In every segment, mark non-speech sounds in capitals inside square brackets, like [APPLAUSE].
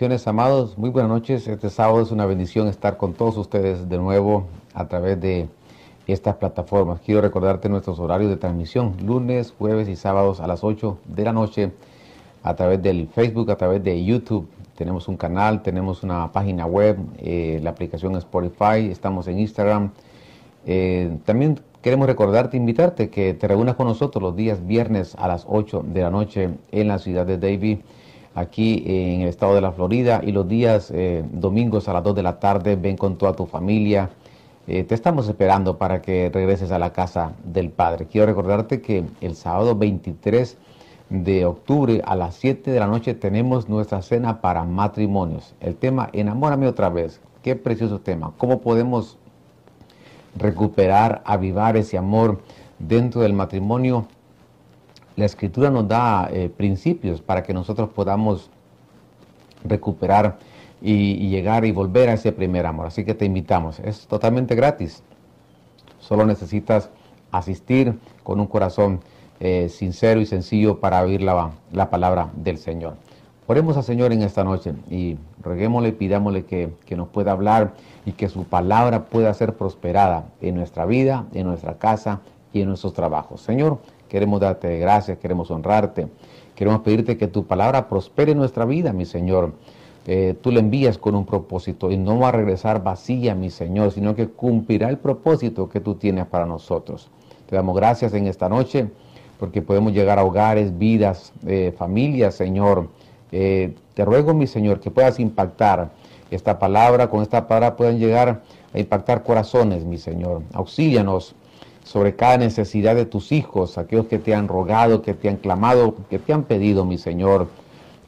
Amados. Muy buenas noches. Este sábado es una bendición estar con todos ustedes de nuevo a través de estas plataformas. Quiero recordarte nuestros horarios de transmisión, lunes, jueves y sábados a las 8 de la noche a través del Facebook, a través de YouTube. Tenemos un canal, tenemos una página web, eh, la aplicación Spotify, estamos en Instagram. Eh, también queremos recordarte, invitarte que te reúnas con nosotros los días viernes a las 8 de la noche en la ciudad de Davie aquí en el estado de la Florida y los días eh, domingos a las 2 de la tarde ven con toda tu familia. Eh, te estamos esperando para que regreses a la casa del Padre. Quiero recordarte que el sábado 23 de octubre a las 7 de la noche tenemos nuestra cena para matrimonios. El tema Enamórame otra vez. Qué precioso tema. ¿Cómo podemos recuperar, avivar ese amor dentro del matrimonio? La escritura nos da eh, principios para que nosotros podamos recuperar y, llegar y volver a ese primer amor. Así que te invitamos, es totalmente gratis. Solo necesitas asistir con un corazón eh, sincero y sencillo para oír la, la, palabra del Señor. Oremos al Señor en esta noche y reguémosle, pidámosle que, que nos pueda hablar y que su palabra pueda ser prosperada en nuestra vida, en nuestra casa y en nuestros trabajos. Señor, Queremos darte gracias, queremos honrarte. Queremos pedirte que tu palabra prospere en nuestra vida, mi Señor. Eh, tú la envías con un propósito y no va a regresar vacía, mi Señor, sino que cumplirá el propósito que tú tienes para nosotros. Te damos gracias en esta noche porque podemos llegar a hogares, vidas, eh, familias, Señor. Eh, te ruego, mi Señor, que puedas impactar esta palabra, con esta palabra puedan llegar a impactar corazones, mi Señor. Auxílianos sobre cada necesidad de tus hijos, aquellos que te han rogado, que te han clamado, que te han pedido, mi Señor,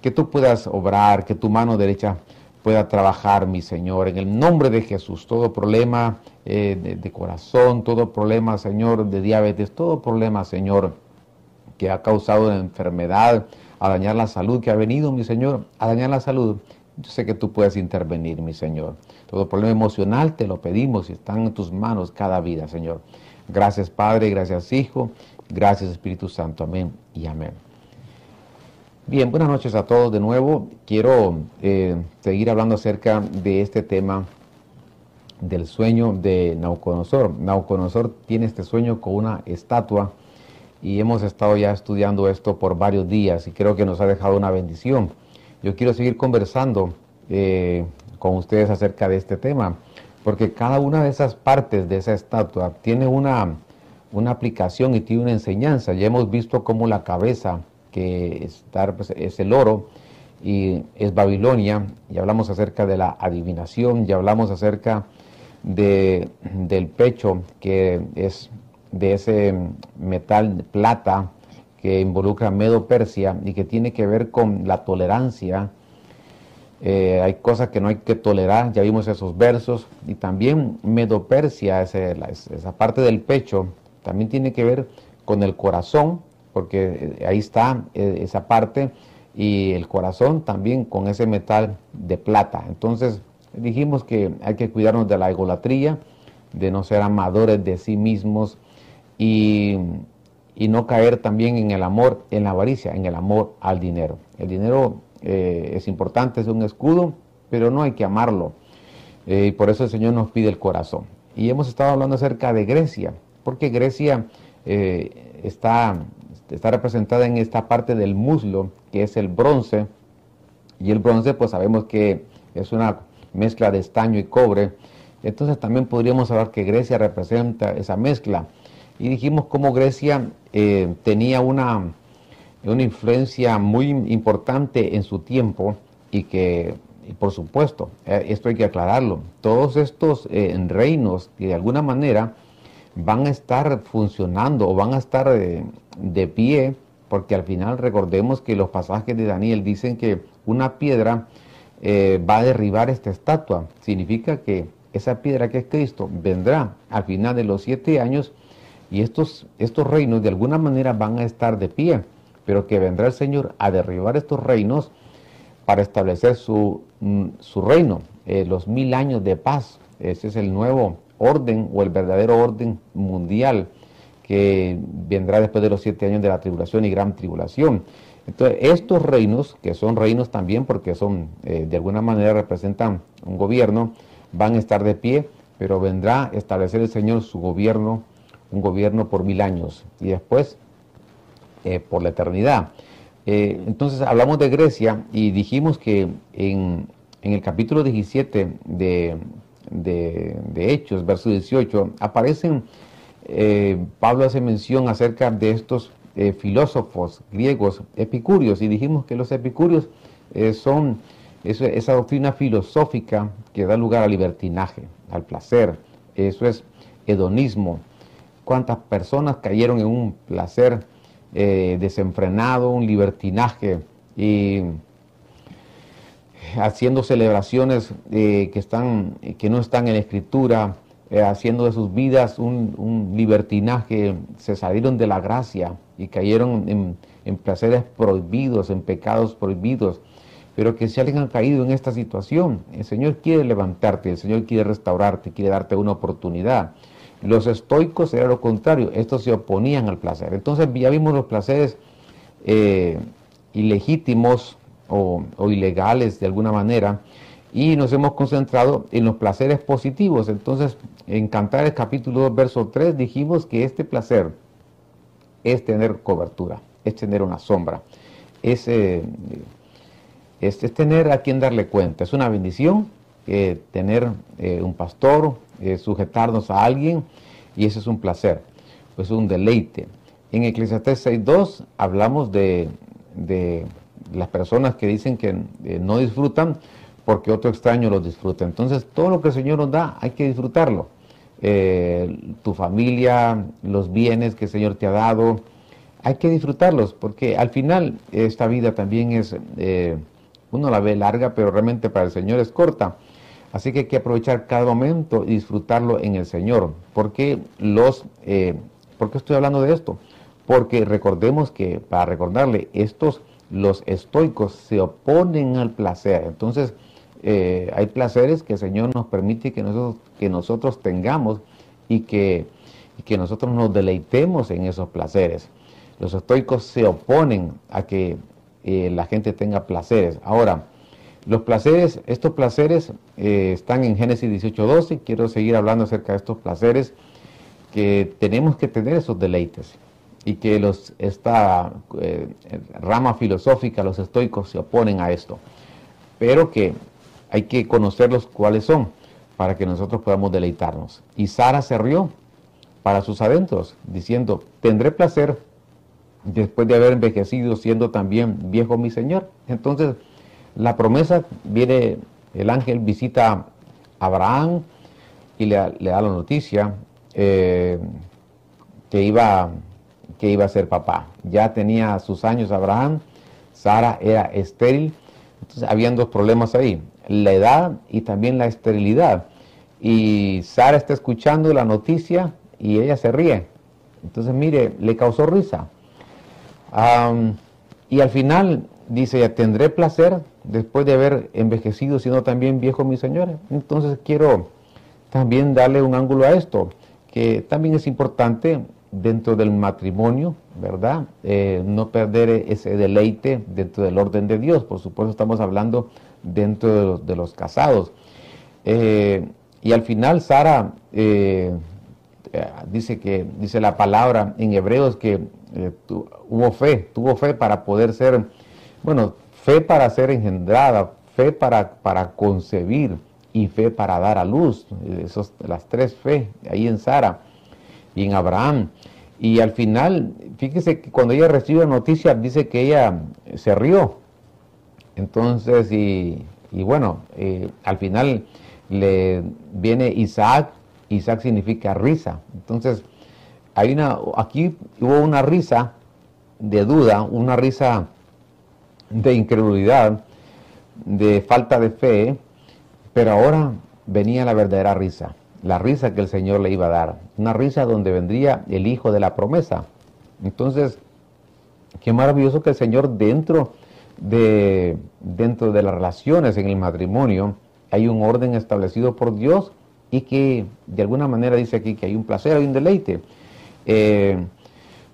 que tú puedas obrar, que tu mano derecha pueda trabajar, mi Señor, en el nombre de Jesús. Todo problema eh, de, corazón, todo problema, Señor, de diabetes, todo problema, Señor, que ha causado enfermedad, a dañar la salud, que ha venido, mi Señor, a dañar la salud. Yo sé que tú puedes intervenir, mi Señor. Todo problema emocional te lo pedimos y están en tus manos cada vida, Señor. Gracias Padre, gracias Hijo, gracias Espíritu Santo. Amén y amén. Bien, buenas noches a todos de nuevo. Quiero eh, seguir hablando acerca de este tema del sueño de Nauconosor. Nauconosor tiene este sueño con una estatua y hemos estado ya estudiando esto por varios días y creo que nos ha dejado una bendición. Yo quiero seguir conversando eh, con ustedes acerca de este tema porque cada una de esas partes de esa estatua tiene una, una aplicación y tiene una enseñanza. Ya hemos visto cómo la cabeza, que está, pues, es el oro, y es Babilonia, ya hablamos acerca de la adivinación, ya hablamos acerca de, del pecho, que es de ese metal plata que involucra Medo Persia y que tiene que ver con la tolerancia eh, hay cosas que no hay que tolerar, ya vimos esos versos, y también Medopersia, esa, parte del pecho, también tiene que ver con el corazón, porque eh, ahí está eh, esa parte, y el corazón también con ese metal de plata. Entonces dijimos que hay que cuidarnos de la egolatría, de no ser amadores de sí mismos y, y no caer también en el amor, en la avaricia, en el amor al dinero. El dinero eh, es importante, es un escudo, pero no hay que amarlo. Eh, y por eso el Señor nos pide el corazón. Y hemos estado hablando acerca de Grecia, porque Grecia eh, está, está representada en esta parte del muslo, que es el bronce. Y el bronce, pues sabemos que es una mezcla de estaño y cobre. Entonces también podríamos hablar que Grecia representa esa mezcla. Y dijimos cómo Grecia tenía una, una influencia muy importante en su tiempo y que, por supuesto, eh, esto hay que aclararlo, todos estos eh, reinos que de alguna manera van a estar funcionando o van a estar eh, de pie, porque al final recordemos que los pasajes de Daniel dicen que una piedra va a derribar esta estatua. Significa que esa piedra que es Cristo vendrá al final de los siete años y estos, estos reinos de alguna manera van a estar de pie, pero que vendrá el Señor a derribar estos reinos para establecer su, mm, su reino, eh, los mil años de paz. Ese es el nuevo orden o el verdadero orden mundial que vendrá después de los siete años de la tribulación y gran tribulación. Entonces, estos reinos, que son reinos también porque son, eh, de alguna manera representan un gobierno, van a estar de pie, pero vendrá a establecer el Señor su gobierno un gobierno por mil años y después eh, por la eternidad. Eh, entonces hablamos de Grecia y dijimos que en, el capítulo 17 de, Hechos, verso 18, aparecen, eh, Pablo hace mención acerca de estos filósofos griegos epicúreos y dijimos que los epicúreos son esa doctrina filosófica que da lugar al libertinaje, al placer, eso es hedonismo, cuántas personas cayeron en un placer eh, desenfrenado, un libertinaje y haciendo celebraciones eh, que, están, que no están en la escritura, eh, haciendo de sus vidas un, libertinaje, se salieron de la gracia y cayeron en, en, placeres prohibidos, en pecados prohibidos. Pero que si alguien ha caído en esta situación, el Señor quiere levantarte, el Señor quiere restaurarte, quiere darte una oportunidad. Los estoicos era lo contrario, estos se oponían al placer. Entonces ya vimos los placeres eh, ilegítimos o, ilegales de alguna manera y nos hemos concentrado en los placeres positivos. Entonces, en Cantar capítulo 2, verso 3, dijimos que este placer es tener cobertura, es tener una sombra, es, eh, es, tener a quien darle cuenta, es una bendición eh, tener un pastor, eh, sujetarnos a alguien y ese es un placer, pues un deleite. En Eclesiastés 6.2 hablamos de, las personas que dicen que eh, no disfrutan porque otro extraño los disfruta. Entonces todo lo que el Señor nos da hay que disfrutarlo. Eh, tu familia, los bienes que el Señor te ha dado, hay que disfrutarlos porque al final esta vida también es, uno la ve larga, pero realmente para el Señor es corta. Así que hay que aprovechar cada momento y disfrutarlo en el Señor. ¿Por qué, los, eh, ¿Por qué estoy hablando de esto? Porque recordemos que, para recordarle, estos, los estoicos, se oponen al placer. Entonces, eh, hay placeres que el Señor nos permite que nosotros, que nosotros tengamos y que, que nosotros nos deleitemos en esos placeres. Los estoicos se oponen a que eh, la gente tenga placeres. Ahora, los placeres, estos placeres eh, están en Génesis 18:12. Quiero seguir hablando acerca de estos placeres que tenemos que tener esos deleites y que los, esta eh, rama filosófica, los estoicos, se oponen a esto. Pero que hay que conocerlos cuáles son para que nosotros podamos deleitarnos. Y Sara se rió para sus adentros, diciendo, tendré placer después de haber envejecido, siendo también viejo mi Señor. Entonces, la promesa viene, el ángel visita a Abraham y le, da la noticia eh, que, iba, que iba a ser papá. Ya tenía sus años Abraham, Sara era estéril, entonces habían dos problemas ahí, la edad y también la esterilidad. Y Sara está escuchando la noticia y ella se ríe. Entonces, mire, le causó risa. y al final dice, ya tendré placer después de haber envejecido, siendo también viejo mi señora. Entonces quiero también darle un ángulo a esto, que también es importante dentro del matrimonio, ¿verdad? Eh, no perder ese deleite dentro del orden de Dios. Por supuesto estamos hablando dentro de los, casados. Eh, y al final Sara eh, dice que, dice la palabra en hebreos que hubo fe, tuvo fe para poder ser, bueno, fe para ser engendrada, fe para, para concebir y fe para dar a luz. Esos, las tres fe ahí en Sara y en Abraham. Y al final, fíjese que cuando ella recibe noticia, dice que ella se rió. Entonces, y, bueno, eh, al final le viene Isaac, Isaac significa risa. Entonces, hay una, aquí hubo una risa de duda, una risa de incredulidad, de falta de fe, pero ahora venía la verdadera risa. la risa que el Señor le iba a dar, una risa donde vendría el hijo de la promesa. Entonces, qué maravilloso que el Señor dentro de, dentro de las relaciones en el matrimonio hay un orden establecido por Dios y que de alguna manera dice aquí que hay un placer, hay un deleite. Eh,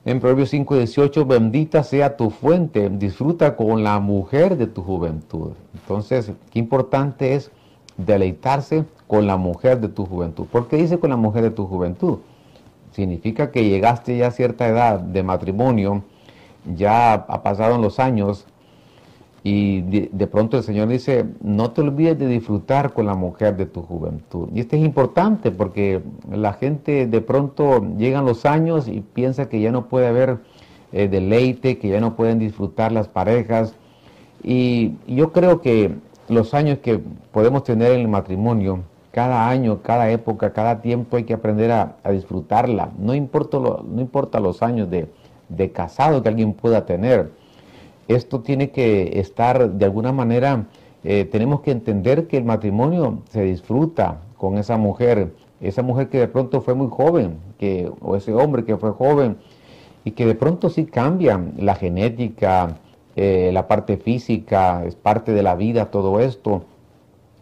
en Proverbios 5, 18, bendita sea tu fuente, disfruta con la mujer de tu juventud. Entonces, qué importante es deleitarse con la mujer de tu juventud. ¿Por qué dice con la mujer de tu juventud? Significa que llegaste ya a cierta edad de matrimonio, ya ha pasado los años, y de, pronto el Señor dice, no te olvides de disfrutar con la mujer de tu juventud. Y esto es importante porque la gente de pronto llegan los años y piensa que ya no puede haber eh, deleite, que ya no pueden disfrutar las parejas. Y yo creo que los años que podemos tener en el matrimonio, cada año, cada época, cada tiempo hay que aprender a, disfrutarla. No importa, no importa los años de, de casado que alguien pueda tener esto tiene que estar de alguna manera, eh, tenemos que entender que el matrimonio se disfruta con esa mujer, esa mujer que de pronto fue muy joven, que, o ese hombre que fue joven, y que de pronto sí cambia la genética, eh, la parte física, es parte de la vida todo esto.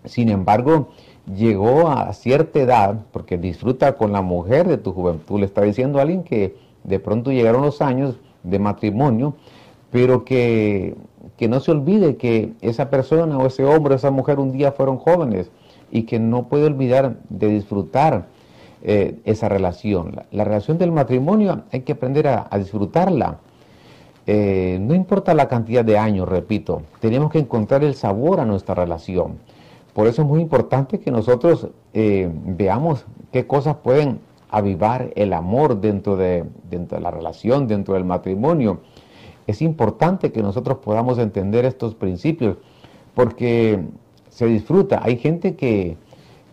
Sin embargo, llegó a cierta edad, porque disfruta con la mujer de tu juventud, le está diciendo a alguien que de pronto llegaron los años de matrimonio, pero que, no se olvide que esa persona o ese hombre o esa mujer un día fueron jóvenes y que no puede olvidar de disfrutar eh, esa relación. La, relación del matrimonio hay que aprender a, disfrutarla. Eh, no importa la cantidad de años, repito, tenemos que encontrar el sabor a nuestra relación. Por eso es muy importante que nosotros eh, veamos qué cosas pueden avivar el amor dentro de, dentro de la relación, dentro del matrimonio es importante que nosotros podamos entender estos principios porque se disfruta. Hay gente que,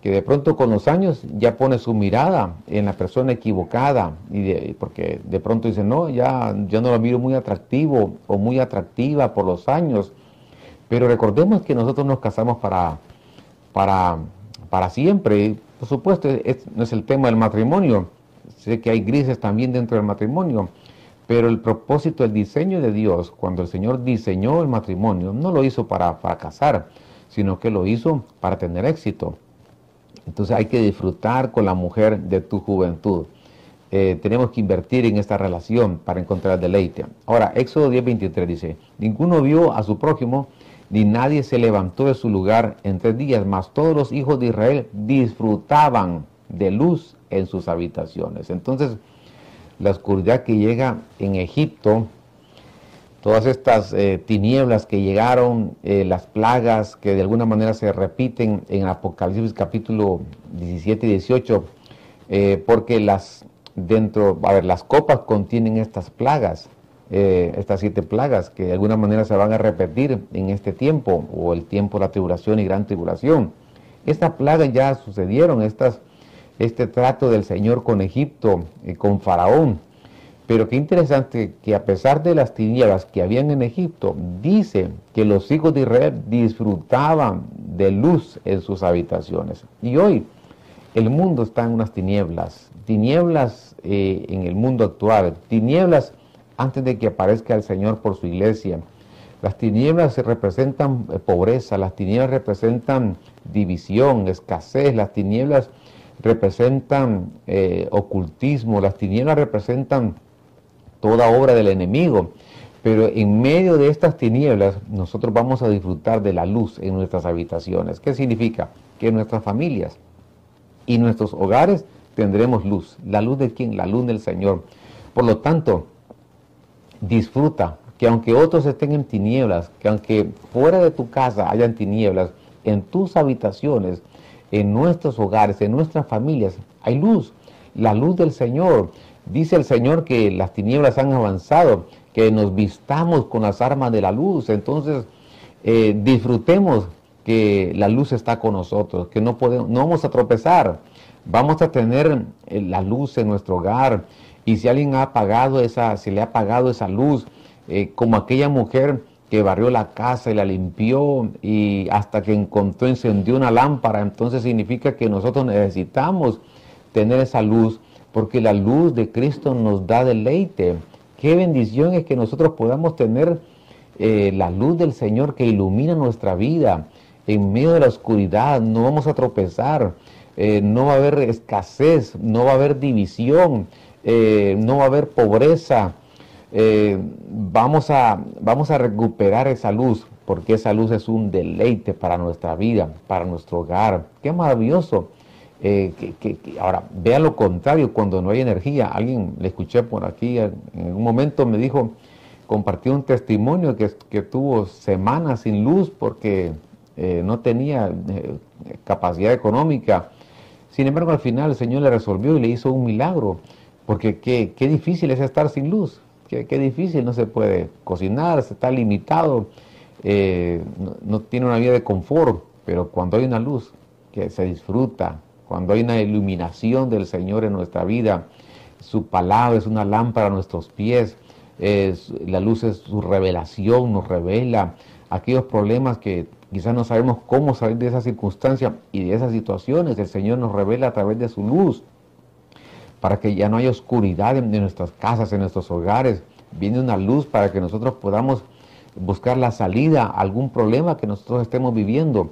de pronto con los años ya pone su mirada en la persona equivocada y porque de pronto dice, no, ya yo no lo miro muy atractivo o muy atractiva por los años. Pero recordemos que nosotros nos casamos para, para, para siempre. Por supuesto, no es el tema del matrimonio. Sé que hay grises también dentro del matrimonio pero el propósito, el diseño de Dios, cuando el Señor diseñó el matrimonio, no lo hizo para fracasar, sino que lo hizo para tener éxito. Entonces hay que disfrutar con la mujer de tu juventud. Eh, tenemos que invertir en esta relación para encontrar deleite. Ahora, Éxodo 10:23 dice, ninguno vio a su prójimo, ni nadie se levantó de su lugar en tres días, mas todos los hijos de Israel disfrutaban de luz en sus habitaciones. Entonces, la oscuridad que llega en Egipto, todas estas eh, tinieblas que llegaron, eh, las plagas que de alguna manera se repiten en Apocalipsis capítulo 17 y 18, eh, porque las dentro, a ver, las copas contienen estas plagas, estas siete plagas que de alguna manera se van a repetir en este tiempo, o el tiempo de la tribulación y gran tribulación. Estas plagas ya sucedieron, estas este trato del Señor con Egipto, y con Faraón. Pero qué interesante que a pesar de las tinieblas que habían en Egipto, dice que los hijos de Israel disfrutaban de luz en sus habitaciones. Y hoy el mundo está en unas tinieblas, tinieblas eh, en el mundo actual, tinieblas antes de que aparezca el Señor por su iglesia. Las tinieblas representan eh, pobreza, las tinieblas representan división, escasez, las tinieblas representan eh, ocultismo, las tinieblas representan toda obra del enemigo. Pero en medio de estas tinieblas nosotros vamos a disfrutar de la luz en nuestras habitaciones. ¿Qué significa? Que en nuestras familias y nuestros hogares tendremos luz. ¿La luz de quién? La luz del Señor. Por lo tanto, disfruta que aunque otros estén en tinieblas, que aunque fuera de tu casa hayan tinieblas, en tus habitaciones en nuestros hogares, en nuestras familias, hay luz, la luz del Señor. Dice el Señor que las tinieblas han avanzado, que nos vistamos con las armas de la luz. Entonces, eh, disfrutemos que la luz está con nosotros, que no, podemos, no vamos a tropezar, vamos a tener eh, la luz en nuestro hogar. Y si alguien ha apagado esa, se le ha apagado esa luz, eh, como aquella mujer que barrió la casa y la limpió y hasta que encontró, encendió una lámpara. Entonces significa que nosotros necesitamos tener esa luz porque la luz de Cristo nos da deleite. Qué bendición es que nosotros podamos tener eh, la luz del Señor que ilumina nuestra vida. En medio de la oscuridad no vamos a tropezar, eh, no va a haber escasez, no va a haber división, eh, no va a haber pobreza. Vamos, a, vamos a recuperar esa luz, porque esa luz es un deleite para nuestra vida, para nuestro hogar. Qué maravilloso eh, que, ahora, vea lo contrario, cuando no hay energía, alguien le escuché por aquí, en un momento me dijo, compartió un testimonio que, tuvo semanas sin luz porque eh, no tenía eh, capacidad económica. Sin embargo, al final el Señor le resolvió y le hizo un milagro, porque qué, qué difícil es estar sin luz, qué, qué, difícil, no se puede cocinar, se está limitado, no, no tiene una vida de confort, pero cuando hay una luz que se disfruta, cuando hay una iluminación del Señor en nuestra vida, su palabra es una lámpara a nuestros pies, la luz es su revelación, nos revela aquellos problemas que quizás no sabemos cómo salir de esa circunstancia y de esas situaciones, el Señor nos revela a través de su luz, para que ya no haya oscuridad en, nuestras casas, en nuestros hogares, viene una luz para que nosotros podamos buscar la salida a algún problema que nosotros estemos viviendo.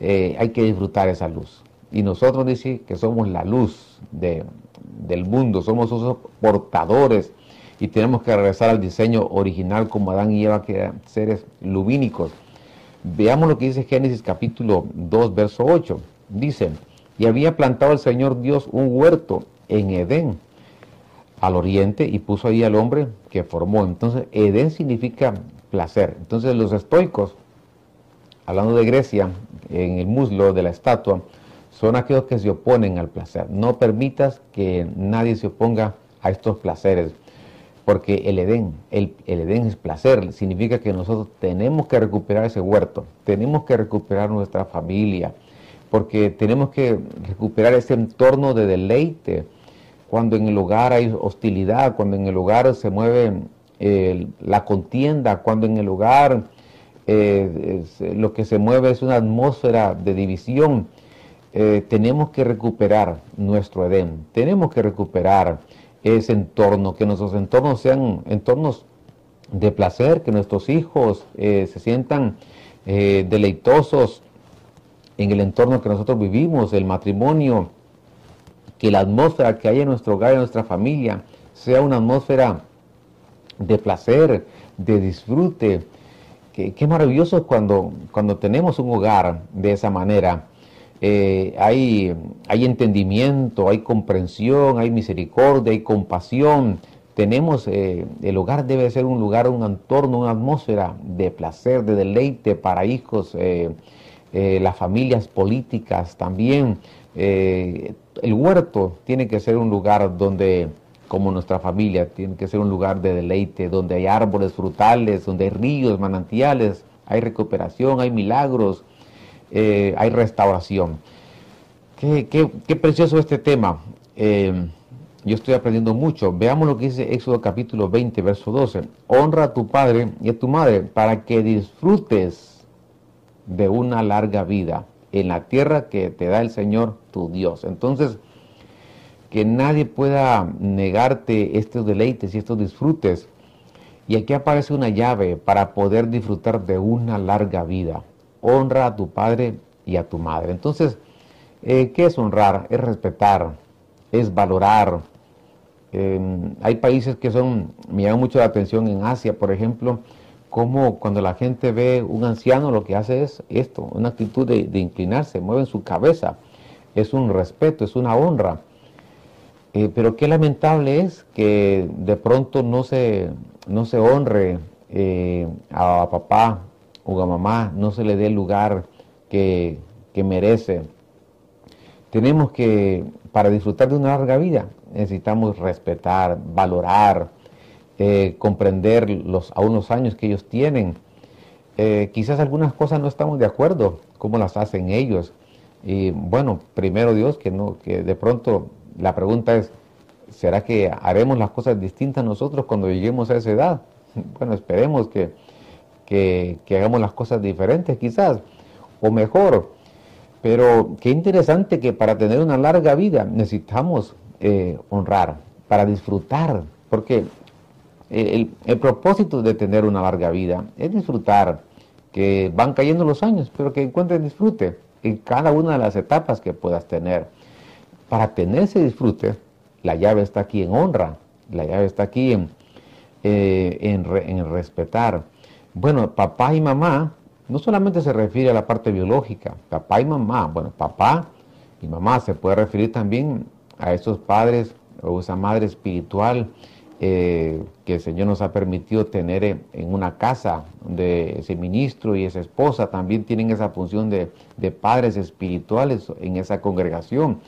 Eh, hay que disfrutar esa luz. Y nosotros dice que somos la luz del mundo, somos esos portadores y tenemos que regresar al diseño original como Adán y Eva, que eran seres lumínicos. Veamos lo que dice Génesis capítulo 2, verso 8. Dice, y había plantado el Señor Dios un huerto en Edén, al oriente, y puso ahí al hombre que formó. Entonces, Edén significa placer. Entonces, los estoicos, hablando de Grecia, en el muslo de la estatua, son aquellos que se oponen al placer. No permitas que nadie se oponga a estos placeres, porque el Edén, el, Edén es placer, significa que nosotros tenemos que recuperar ese huerto, tenemos que recuperar nuestra familia, porque tenemos que recuperar ese entorno de deleite. Cuando en el hogar hay hostilidad, cuando en el hogar se mueve eh, la contienda, cuando en el hogar eh, lo que se mueve es una atmósfera de división, eh, tenemos que recuperar nuestro Edén, tenemos que recuperar ese entorno, que nuestros entornos sean entornos de placer, que nuestros hijos eh, se sientan eh, deleitosos en el entorno que nosotros vivimos, el matrimonio, que la atmósfera que hay en nuestro hogar, en nuestra familia, sea una atmósfera de placer, de disfrute. Qué, qué maravilloso cuando, cuando tenemos un hogar de esa manera eh, hay, hay entendimiento, hay comprensión, hay misericordia, hay compasión. Tenemos, eh, el hogar debe ser un lugar, un entorno, una atmósfera de placer, de deleite para hijos, eh, las familias políticas también. El huerto tiene que ser un lugar donde, como nuestra familia, tiene que ser un lugar de deleite, donde hay árboles frutales, donde hay ríos, manantiales, hay recuperación, hay milagros, eh, hay restauración. Qué, precioso este tema. Eh, yo estoy aprendiendo mucho. Veamos lo que dice Éxodo capítulo 20, verso 12. Honra a tu padre y a tu madre para que disfrutes de una larga vida en la tierra que te da el Señor tu Dios. Entonces, que nadie pueda negarte estos deleites y estos disfrutes. Y aquí aparece una llave para poder disfrutar de una larga vida honra a tu padre y a tu madre. Entonces, eh, ¿qué es honrar? Es respetar, es valorar. Em, hay países que son, me llama mucho la atención en Asia, por ejemplo, como cuando la gente ve un anciano lo que hace es esto, una actitud de, inclinarse, mueven su cabeza, es un respeto, es una honra. Eh, pero qué lamentable es que de pronto no se, no se honre eh, a papá o a mamá no se le dé el lugar que, merece. Tenemos que, para disfrutar de una larga vida, necesitamos respetar, valorar, eh, comprender los, a unos años que ellos tienen. Eh, quizás algunas cosas no estamos de acuerdo, cómo las hacen ellos. Y bueno, primero Dios, que, no, que de pronto la pregunta es, ¿será que haremos las cosas distintas nosotros cuando lleguemos a esa edad? [LAUGHS] Bueno, esperemos que, que, hagamos las cosas diferentes quizás, o mejor. Pero qué interesante que para tener una larga vida necesitamos eh, honrar, para disfrutar, porque el, propósito de tener una larga vida es disfrutar, que van cayendo los años, pero que encuentres disfrute en cada una de las etapas que puedas tener. Para tener ese disfrute, la llave está aquí en honra, la llave está aquí en, eh, en, respetar. Bueno, papá y mamá no solamente se refiere a la parte biológica, papá y mamá, bueno, papá y mamá se puede referir también a esos padres o esa madre espiritual eh, que el Señor nos ha permitido tener en, una casa, donde ese ministro y esa esposa también tienen esa función de, padres espirituales en esa congregación.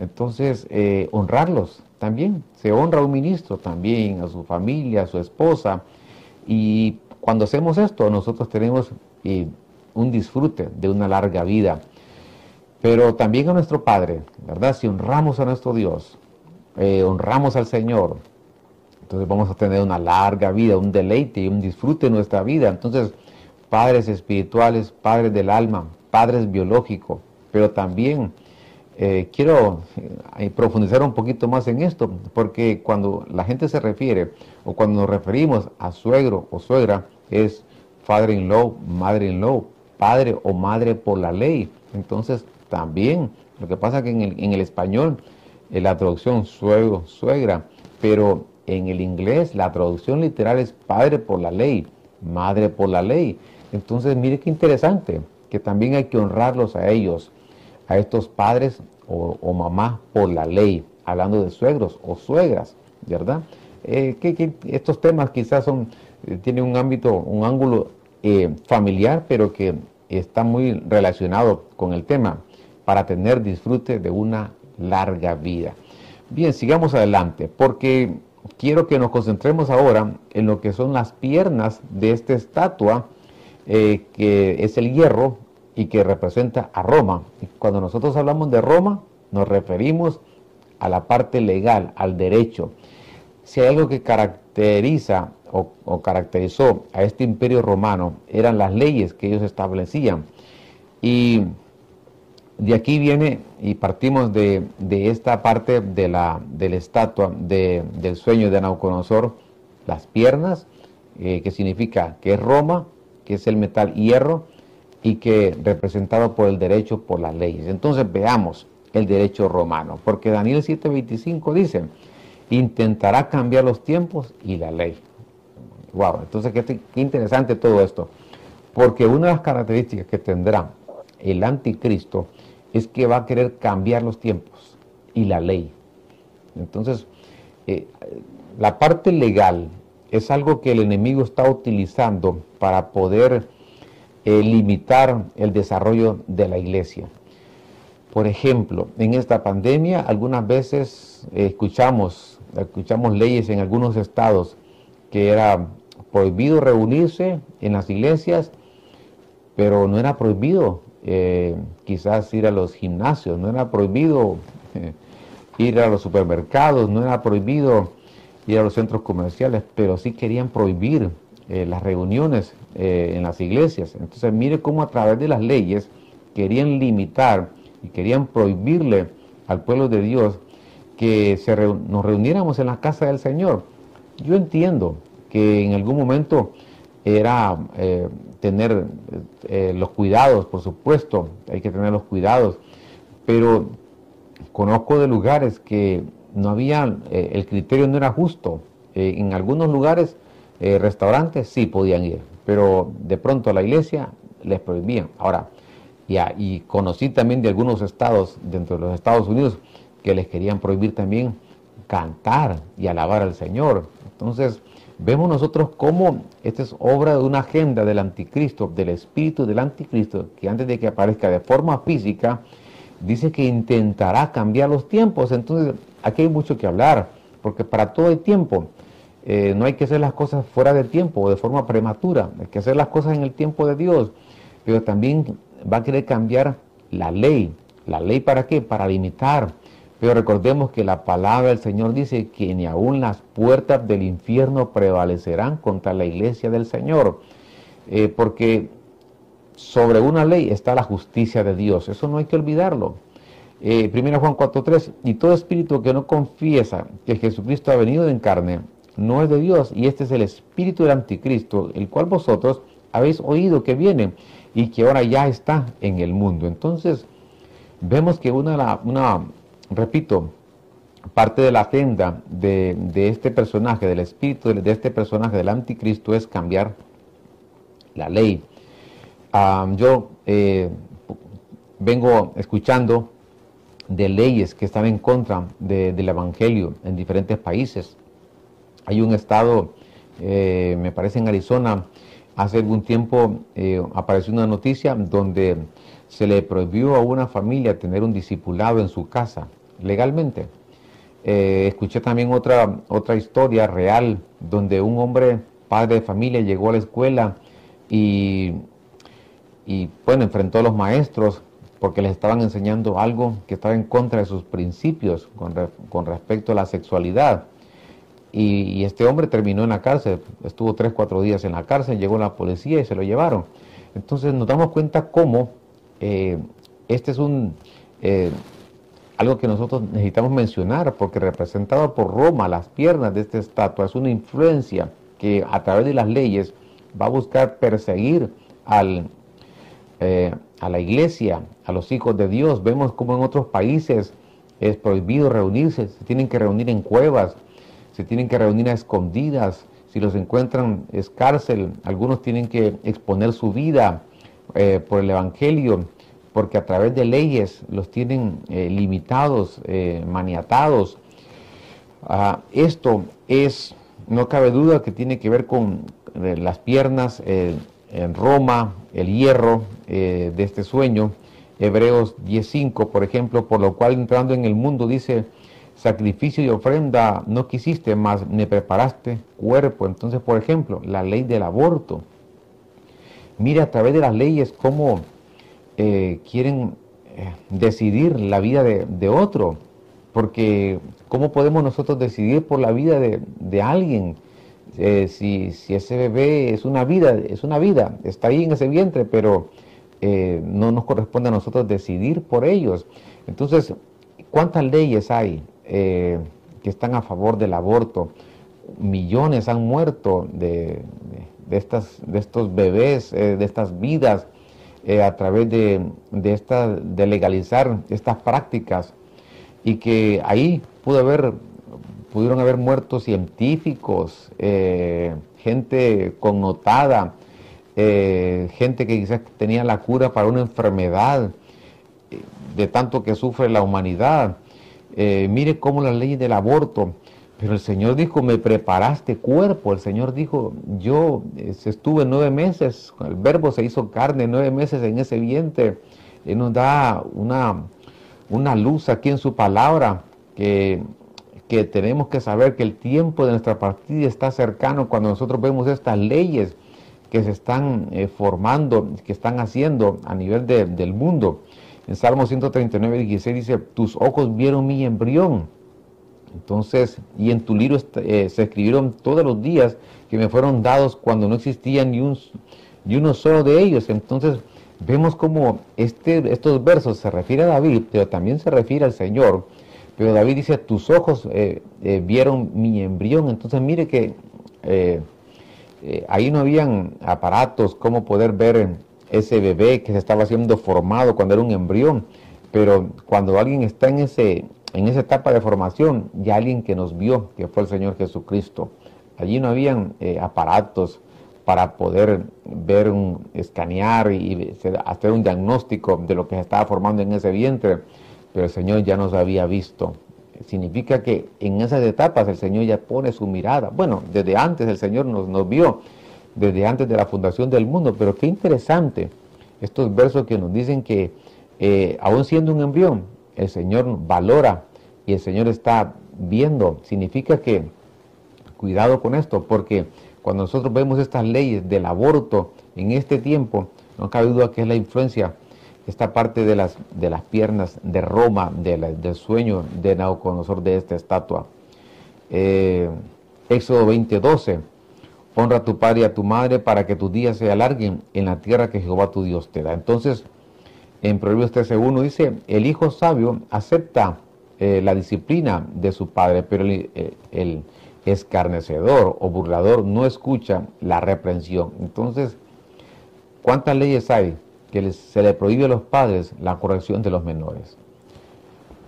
Entonces, eh, honrarlos, también se honra a un ministro, también a su familia, a su esposa. Y cuando hacemos esto, nosotros tenemos eh, un disfrute de una larga vida. Pero también a nuestro Padre, ¿verdad? Si honramos a nuestro Dios, honramos al Señor, entonces vamos a tener una larga vida, un deleite y un disfrute en nuestra vida. Entonces, padres espirituales, padres del alma, padres biológicos, pero también eh, quiero eh, profundizar un poquito más en esto, porque cuando la gente se refiere o cuando nos referimos a suegro o suegra, es father-in-law, mother-in-law, padre o madre por la ley. Entonces, también, lo que pasa que en el, español, en la traducción suegro, suegra, pero en el inglés la traducción literal es padre por la ley, madre por la ley. Entonces, mire qué interesante, que también hay que honrarlos a ellos a estos padres o, mamás por la ley, hablando de suegros o suegras, ¿verdad? Eh, que, estos temas quizás son, eh, tienen un ámbito, un ángulo eh, familiar, pero que está muy relacionado con el tema para tener disfrute de una larga vida. Bien, sigamos adelante, porque quiero que nos concentremos ahora en lo que son las piernas de esta estatua, que es el hierro y que representa a Roma. Y cuando nosotros hablamos de Roma, nos referimos a la parte legal, al derecho. Si hay algo que caracteriza o, caracterizó a este imperio romano, eran las leyes que ellos establecían. Y de aquí viene y partimos de, esta parte de la, estatua del sueño de Nauconosor, las piernas, eh, que significa que es Roma, que es el metal hierro, y que representado por el derecho, por las leyes. Entonces veamos el derecho romano, porque Daniel 7:25 dice, intentará cambiar los tiempos y la ley. Wow, entonces qué, interesante todo esto, porque una de las características que tendrá el anticristo es que va a querer cambiar los tiempos y la ley. Entonces, eh, la parte legal es algo que el enemigo está utilizando para poder eh, limitar el desarrollo de la iglesia. Por ejemplo, en esta pandemia algunas veces eh, escuchamos, escuchamos leyes en algunos estados que era prohibido reunirse en las iglesias, pero no era prohibido eh, quizás ir a los gimnasios, no era prohibido ir a los supermercados, no era prohibido ir a los centros comerciales, pero sí querían prohibir las reuniones eh, en las iglesias. Entonces mire cómo a través de las leyes querían limitar y querían prohibirle al pueblo de Dios que se nos reuniéramos en la casa del Señor. Yo entiendo que en algún momento era eh, tener eh, los cuidados, por supuesto, hay que tener los cuidados, pero conozco de lugares que no había, el criterio no era justo. en algunos lugares, restaurantes sí podían ir, pero de pronto la iglesia les prohibían. Ahora, ya, y conocí también de algunos estados dentro de los Estados Unidos que les querían prohibir también cantar y alabar al Señor. Entonces, vemos nosotros cómo esta es obra de una agenda del anticristo, del espíritu del anticristo, que antes de que aparezca de forma física, dice que intentará cambiar los tiempos. Entonces, aquí hay mucho que hablar, porque para todo el tiempo. Eh, no hay que hacer las cosas fuera de tiempo o de forma prematura, hay que hacer las cosas en el tiempo de Dios, pero también va a querer cambiar la ley. ¿La ley para qué? Para limitar. Pero recordemos que la palabra del Señor dice que ni aún las puertas del infierno prevalecerán contra la iglesia del Señor. eh, porque sobre una ley está la justicia de Dios. Eso no hay que olvidarlo. Eh, 1 Juan 4.3, y todo espíritu que no confiesa que Jesucristo ha venido en carne, no es de Dios, y este es el espíritu del anticristo, el cual vosotros habéis oído que viene y que ahora ya está en el mundo. Entonces, vemos que una, una repito, parte de la agenda de, este personaje, del espíritu de, este personaje del anticristo es cambiar la ley. Yo eh, vengo escuchando de leyes que están en contra del Evangelio en diferentes países. Hay un estado, eh, me parece en Arizona, hace algún tiempo eh, apareció una noticia donde se le prohibió a una familia tener un discipulado en su casa legalmente. Eh, escuché también otra, otra historia real donde un hombre, padre de familia, llegó a la escuela y, y bueno, enfrentó a los maestros porque les estaban enseñando algo que estaba en contra de sus principios con, respecto a la sexualidad. Y, este hombre terminó en la cárcel, estuvo tres, cuatro días en la cárcel, llegó la policía y se lo llevaron. Entonces nos damos cuenta cómo eh, este es un eh, algo que nosotros necesitamos mencionar, porque representado por Roma, las piernas de esta estatua es una influencia que a través de las leyes va a buscar perseguir al, eh, a la iglesia, a los hijos de Dios. Vemos como en otros países es prohibido reunirse, se tienen que reunir en cuevas, se tienen que reunir a escondidas, si los encuentran es cárcel, algunos tienen que exponer su vida eh, por el Evangelio, porque a través de leyes los tienen eh, limitados, eh, maniatados. Ah, esto es, no cabe duda que tiene que ver con las piernas, en Roma, el hierro de este sueño. Hebreos 10.5, por ejemplo, por lo cual entrando en el mundo dice, sacrificio y ofrenda no quisiste, más me preparaste cuerpo. Entonces, por ejemplo, la ley del aborto. Mire a través de las leyes cómo eh, quieren eh, decidir la vida de, otro. Porque ¿cómo podemos nosotros decidir por la vida de, alguien? Eh, si, ese bebé es una vida, es una vida, está ahí en ese vientre, pero no nos corresponde a nosotros decidir por ellos. Entonces, ¿cuántas leyes hay? Que están a favor del aborto. Millones han muerto de, estas, de estos bebés, eh, de estas vidas, eh, a través de, esta, de legalizar estas prácticas. Y que ahí pudo haber, pudieron haber muerto científicos, gente connotada, gente que quizás tenía la cura para una enfermedad de tanto que sufre la humanidad. Eh, mire cómo la ley del aborto, pero el Señor dijo, me preparaste cuerpo. El Señor dijo, yo eh, estuve nueve meses, el verbo se hizo carne, nueve meses en ese vientre. Él nos da una, una luz aquí en su palabra que, que tenemos que saber que el tiempo de nuestra partida está cercano cuando nosotros vemos estas leyes que se están eh, formando, que están haciendo a nivel del mundo. En Salmo 139, 16 dice, tus ojos vieron mi embrión. Entonces, y en tu libro eh, se escribieron todos los días que me fueron dados cuando no existía ni, un, ni uno solo de ellos. Entonces, vemos como este, estos versos se refiere a David, pero también se refiere al Señor. Pero David dice, tus ojos eh, eh, vieron mi embrión. Entonces, mire que ahí no habían aparatos como poder ver ese bebé que se estaba siendo formado cuando era un embrión, pero cuando alguien está en, ese, en esa etapa de formación, ya alguien que nos vio, que fue el Señor Jesucristo. Allí no habían eh, aparatos para poder ver, un, escanear y hacer un diagnóstico de lo que se estaba formando en ese vientre, pero el Señor ya nos había visto. Significa que en esas etapas el Señor ya pone su mirada. Bueno, desde antes el Señor nos, vio, desde antes de la fundación del mundo. Pero qué interesante estos versos que nos dicen que eh, aún siendo un embrión, el Señor valora y el Señor está viendo. Significa que, cuidado con esto, porque cuando nosotros vemos estas leyes del aborto en este tiempo, no cabe duda que es la influencia, esta parte de las, de las piernas de Roma, del sueño de Nauconosor de esta estatua. Eh, Éxodo 20:12 honra a tu padre y a tu madre para que tus días se alarguen en la tierra que Jehová tu Dios te da. Entonces, en Proverbios 13.1 dice, el hijo sabio acepta eh, la disciplina de su padre, pero el, eh, el, escarnecedor o burlador no escucha la reprensión. Entonces, ¿cuántas leyes hay que se le prohíbe a los padres la corrección de los menores?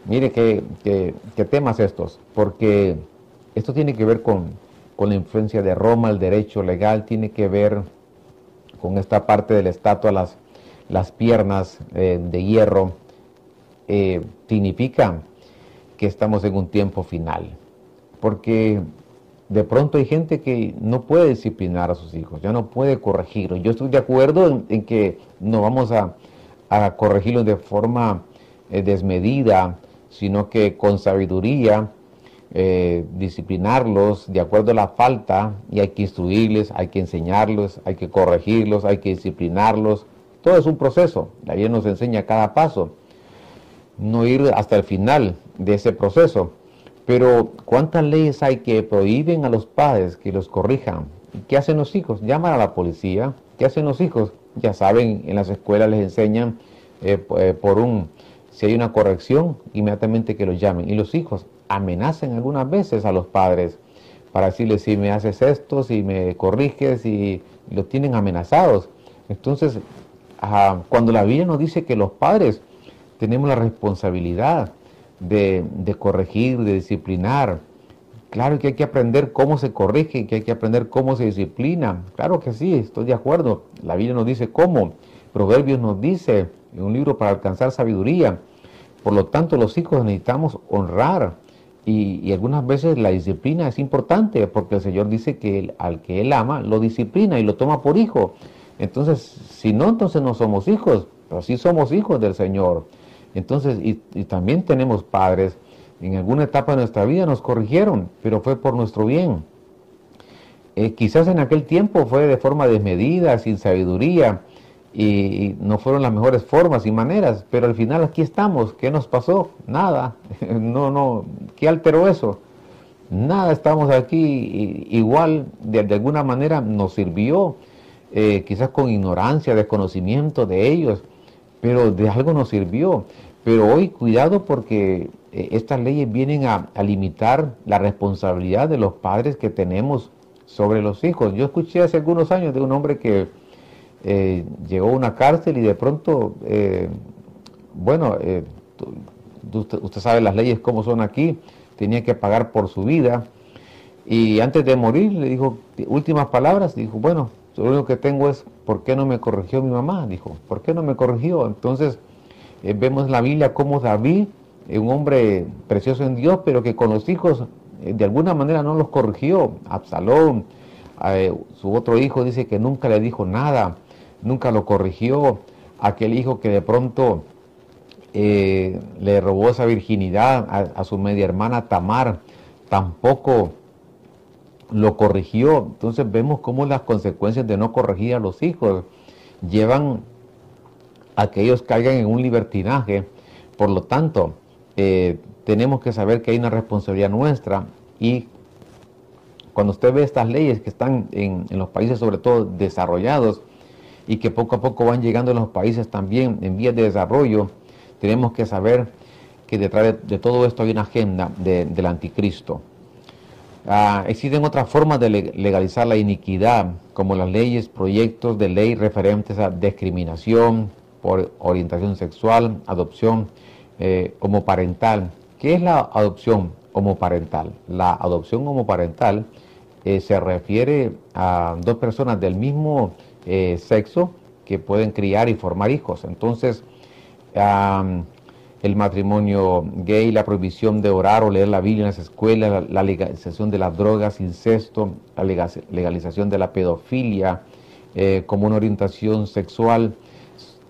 Mire qué, qué temas estos, porque esto tiene que ver con, con la influencia de Roma, el derecho legal, tiene que ver con esta parte del estatua, las, las piernas eh, de hierro, significa que estamos en un tiempo final. Porque de pronto hay gente que no puede disciplinar a sus hijos, ya no puede corregirlos. Yo estoy de acuerdo en, que no vamos a, corregirlos de forma eh, desmedida, sino que con sabiduría, eh, disciplinarlos de acuerdo a la falta y hay que instruirles, hay que enseñarlos, hay que corregirlos, hay que disciplinarlos. Todo es un proceso, la ley nos enseña cada paso, no ir hasta el final de ese proceso. Pero ¿cuántas leyes hay que prohíben a los padres que los corrijan? ¿Qué hacen los hijos? Llaman a la policía. ¿Qué hacen los hijos? Ya saben, en las escuelas les enseñan eh, eh, por un, si hay una corrección, inmediatamente que los llamen. Y los hijos amenazan algunas veces a los padres para decirles si me haces esto, si me corriges, y los tienen amenazados. Entonces, cuando la Biblia nos dice que los padres tenemos la responsabilidad de, corregir, de disciplinar, claro que hay que aprender cómo se corrige, que hay que aprender cómo se disciplina. Claro que sí, estoy de acuerdo. La Biblia nos dice cómo. Proverbios nos dice en un libro para alcanzar sabiduría. Por lo tanto, los hijos necesitamos honrar y, algunas veces la disciplina es importante porque el Señor dice que al que Él ama lo disciplina y lo toma por hijo. Entonces, si no, entonces no somos hijos, pero sí somos hijos del Señor. Entonces, y, también tenemos padres, en alguna etapa de nuestra vida nos corrigieron, pero fue por nuestro bien. Eh, quizás en aquel tiempo fue de forma desmedida, sin sabiduría, y, no fueron las mejores formas y maneras, pero al final aquí estamos. ¿Qué nos pasó? Nada. [LAUGHS] No, no. ¿Qué alteró eso? Nada, estamos aquí igual, de, alguna manera nos sirvió, eh, quizás con ignorancia, desconocimiento de ellos, pero de algo nos sirvió. Pero hoy cuidado porque eh, estas leyes vienen a, limitar la responsabilidad de los padres que tenemos sobre los hijos. Yo escuché hace algunos años de un hombre que eh, llegó a una cárcel y de pronto, eh, bueno, eh, usted, sabe las leyes cómo son aquí, tenía que pagar por su vida. Y antes de morir le dijo, últimas palabras, dijo, bueno, lo único que tengo es, ¿por qué no me corrigió mi mamá? Dijo, ¿por qué no me corrigió? Entonces, vemos en la Biblia cómo David, un hombre precioso en Dios, pero que con los hijos de alguna manera no los corrigió. Absalón, su otro hijo dice que nunca le dijo nada nunca lo corrigió, aquel hijo que de pronto eh, le robó esa virginidad a, su media hermana Tamar, tampoco lo corrigió. Entonces vemos cómo las consecuencias de no corregir a los hijos llevan a que ellos caigan en un libertinaje. Por lo tanto, eh, tenemos que saber que hay una responsabilidad nuestra y cuando usted ve estas leyes que están en los países sobre todo desarrollados, y que poco a poco van llegando a los países también en vías de desarrollo, tenemos que saber que detrás de, todo esto hay una agenda del anticristo. Ah, existen otras formas de legalizar la iniquidad, como las leyes, proyectos de ley referentes a discriminación por orientación sexual, adopción eh, homoparental. ¿Qué es la adopción homoparental? La adopción homoparental eh, se refiere a dos personas del mismo eh, sexo que pueden criar y formar hijos. Entonces, el matrimonio gay, la prohibición de orar o leer la Biblia en las escuelas, la, legalización de las drogas, incesto, la legalización de la pedofilia eh, como una orientación sexual,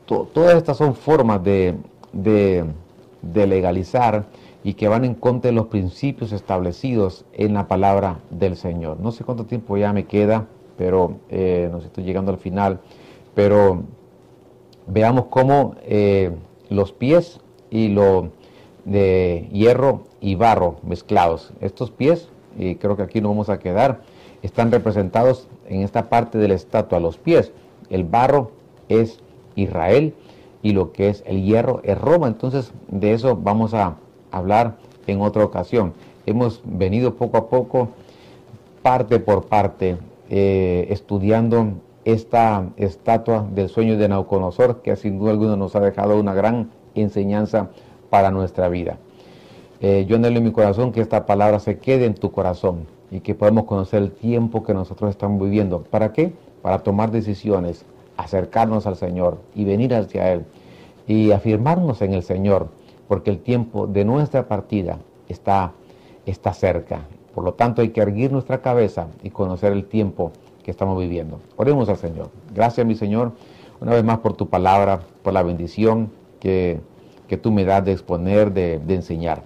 todas estas son formas de, de, legalizar y que van en contra de los principios establecidos en la palabra del Señor. No sé cuánto tiempo ya me queda pero eh, nos estoy llegando al final. Pero veamos cómo eh, los pies y lo de hierro y barro mezclados. Estos pies, y creo que aquí no vamos a quedar, están representados en esta parte de la estatua, los pies. El barro es Israel y lo que es el hierro es Roma. Entonces de eso vamos a hablar en otra ocasión. Hemos venido poco a poco, parte por parte, eh, estudiando esta estatua del sueño de Nauconosor, que sin duda alguna nos ha dejado una gran enseñanza para nuestra vida. Eh, yo anhelo en mi corazón que esta palabra se quede en tu corazón y que podamos conocer el tiempo que nosotros estamos viviendo. ¿Para qué? Para tomar decisiones, acercarnos al Señor y venir hacia Él y afirmarnos en el Señor, porque el tiempo de nuestra partida está, está cerca. Por lo tanto, hay que erguir nuestra cabeza y conocer el tiempo que estamos viviendo. Oremos al Señor. Gracias, mi Señor, una vez más por tu palabra, por la bendición que, tú me das de exponer, de, de enseñar.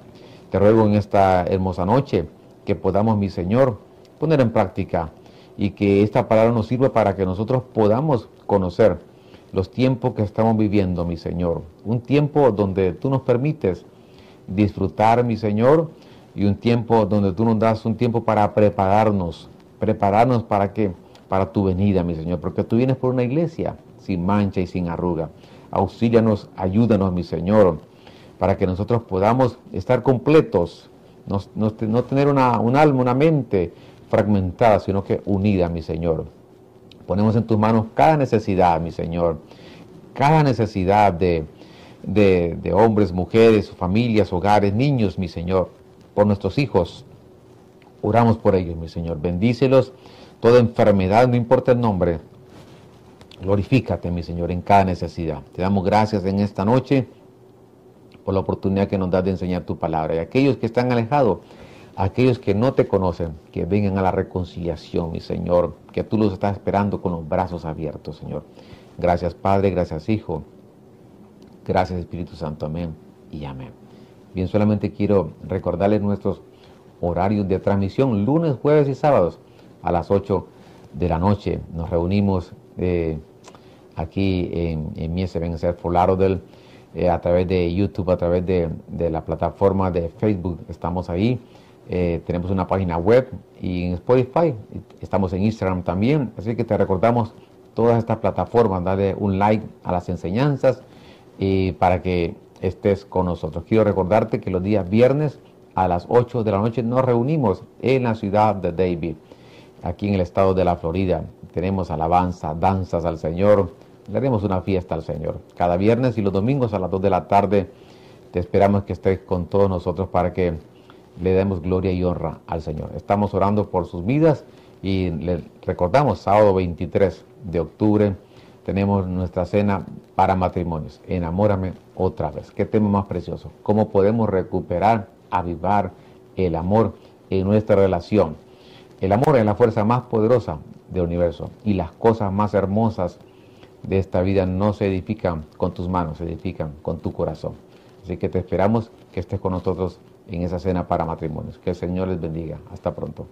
Te ruego en esta hermosa noche que podamos, mi Señor, poner en práctica y que esta palabra nos sirva para que nosotros podamos conocer los tiempos que estamos viviendo, mi Señor. Un tiempo donde tú nos permites disfrutar, mi Señor, y un tiempo donde tú nos das un tiempo para prepararnos, prepararnos para que para tu venida, mi Señor, porque tú vienes por una iglesia sin mancha y sin arruga. Auxílianos, ayúdanos, mi Señor, para que nosotros podamos estar completos, no, tener una, un alma, una mente fragmentada, sino que unida, mi Señor. Ponemos en tus manos cada necesidad, mi Señor, cada necesidad de, de, hombres, mujeres, familias, hogares, niños, mi Señor, por nuestros hijos. Oramos por ellos, mi Señor. Bendícelos. Toda enfermedad, no importa el nombre, glorifícate, mi Señor, en cada necesidad. Te damos gracias en esta noche por la oportunidad que nos das de enseñar tu palabra. Y aquellos que están alejados, aquellos que no te conocen, que vengan a la reconciliación, mi Señor, que tú los estás esperando con los brazos abiertos, Señor. Gracias, Padre, gracias, Hijo. Gracias, Espíritu Santo. Amén y amén. Bien, solamente quiero recordarles nuestros horarios de transmisión, lunes, jueves y sábados a las 8 de la noche. Nos reunimos eh, aquí en, en Mies Vencer del eh, a través de YouTube, a través de, la plataforma de Facebook. Estamos ahí. Eh, tenemos una página web y en Spotify. Estamos en Instagram también. Así que te recordamos todas estas plataformas. Dale un like a las enseñanzas y para que estés con nosotros. Quiero recordarte que los días viernes a las 8 de la noche nos reunimos en la ciudad de David, aquí en el estado de la Florida. Tenemos alabanza, danzas al Señor le haremos una fiesta al Señor. Cada viernes y los domingos a las 2 de la tarde te esperamos que estés con todos nosotros para que le demos gloria y honra al Señor. Estamos orando por sus vidas y le recordamos, sábado 23 de octubre tenemos nuestra cena para matrimonios. Enamórame otra vez. Qué tema más precioso. ¿Cómo podemos recuperar, avivar el amor en nuestra relación? El amor es la fuerza más poderosa del universo y las cosas más hermosas de esta vida no se edifican con tus manos, se edifican con tu corazón. Así que te esperamos que estés con nosotros en esa cena para matrimonios. Que el Señor les bendiga. Hasta pronto.